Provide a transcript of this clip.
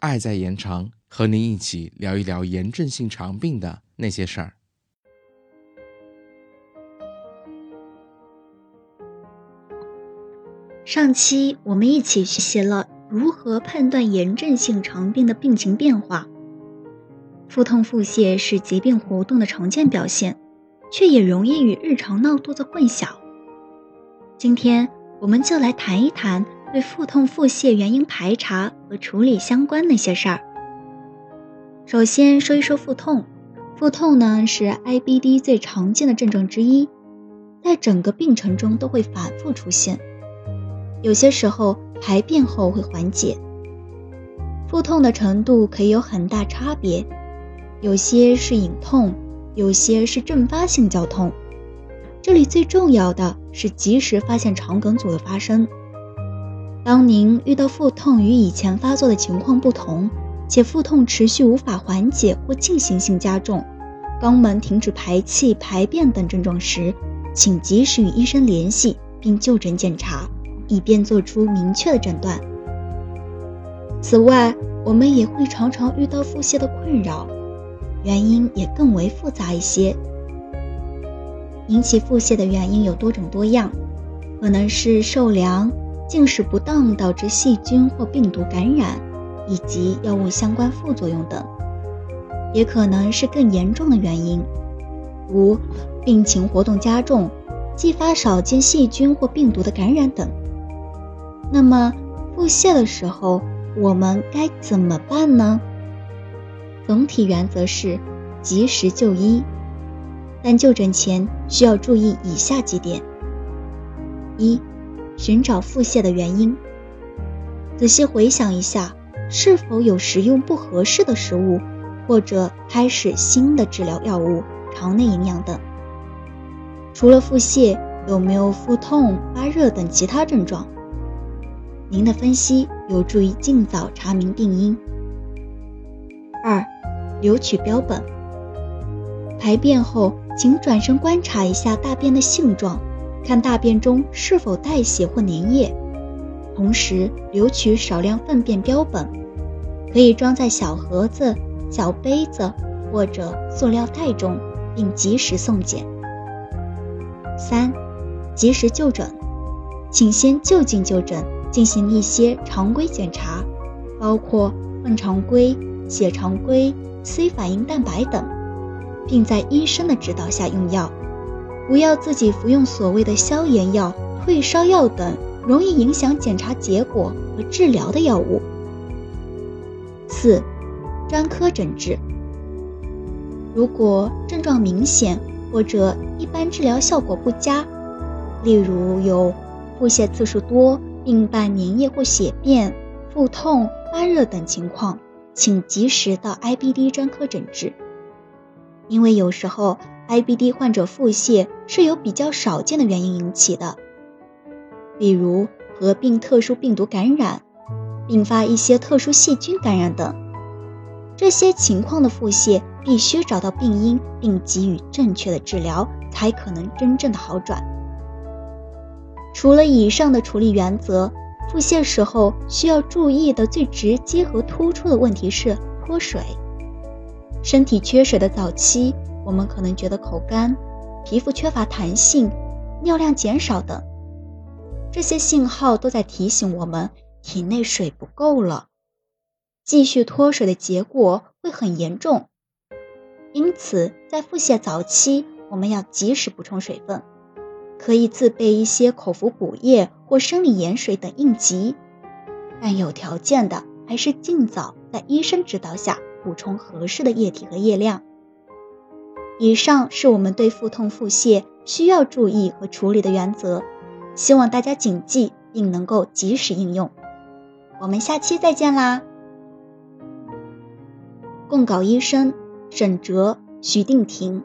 爱在延长，和您一起聊一聊炎症性肠病的那些事儿。上期我们一起学习了如何判断炎症性肠病的病情变化。腹痛、腹泻是疾病活动的常见表现，却也容易与日常闹肚子混淆。今天我们就来谈一谈。对腹痛、腹泻原因排查和处理相关那些事儿。首先说一说腹痛，腹痛呢是 IBD 最常见的症状之一，在整个病程中都会反复出现，有些时候排便后会缓解。腹痛的程度可以有很大差别，有些是隐痛，有些是阵发性绞痛。这里最重要的是及时发现肠梗阻的发生。当您遇到腹痛与以前发作的情况不同，且腹痛持续无法缓解或进行性加重，肛门停止排气、排便等症状时，请及时与医生联系并就诊检查，以便做出明确的诊断。此外，我们也会常常遇到腹泻的困扰，原因也更为复杂一些。引起腹泻的原因有多种多样，可能是受凉。进食不当导致细菌或病毒感染，以及药物相关副作用等，也可能是更严重的原因，如病情活动加重、继发少见细菌或病毒的感染等。那么腹泻的时候，我们该怎么办呢？总体原则是及时就医，但就诊前需要注意以下几点：一。寻找腹泻的原因，仔细回想一下，是否有食用不合适的食物，或者开始新的治疗药物、肠内营养等。除了腹泻，有没有腹痛、发热等其他症状？您的分析有助于尽早查明病因。二，留取标本。排便后，请转身观察一下大便的性状。看大便中是否带血或粘液，同时留取少量粪便标本，可以装在小盒子、小杯子或者塑料袋中，并及时送检。三、及时就诊，请先就近就诊，进行一些常规检查，包括粪常规、血常规、C 反应蛋白等，并在医生的指导下用药。不要自己服用所谓的消炎药、退烧药等容易影响检查结果和治疗的药物。四、专科诊治。如果症状明显或者一般治疗效果不佳，例如有腹泻次数多并伴粘液或血便、腹痛、发热等情况，请及时到 IBD 专科诊治。因为有时候 IBD 患者腹泻是由比较少见的原因引起的，比如合并特殊病毒感染、并发一些特殊细菌感染等。这些情况的腹泻必须找到病因并给予正确的治疗，才可能真正的好转。除了以上的处理原则，腹泻时候需要注意的最直接和突出的问题是脱水。身体缺水的早期，我们可能觉得口干、皮肤缺乏弹性、尿量减少等，这些信号都在提醒我们体内水不够了。继续脱水的结果会很严重，因此在腹泻早期，我们要及时补充水分，可以自备一些口服补液或生理盐水等应急，但有条件的还是尽早在医生指导下。补充合适的液体和液量。以上是我们对腹痛、腹泻需要注意和处理的原则，希望大家谨记并能够及时应用。我们下期再见啦！供稿医生：沈哲、徐定婷。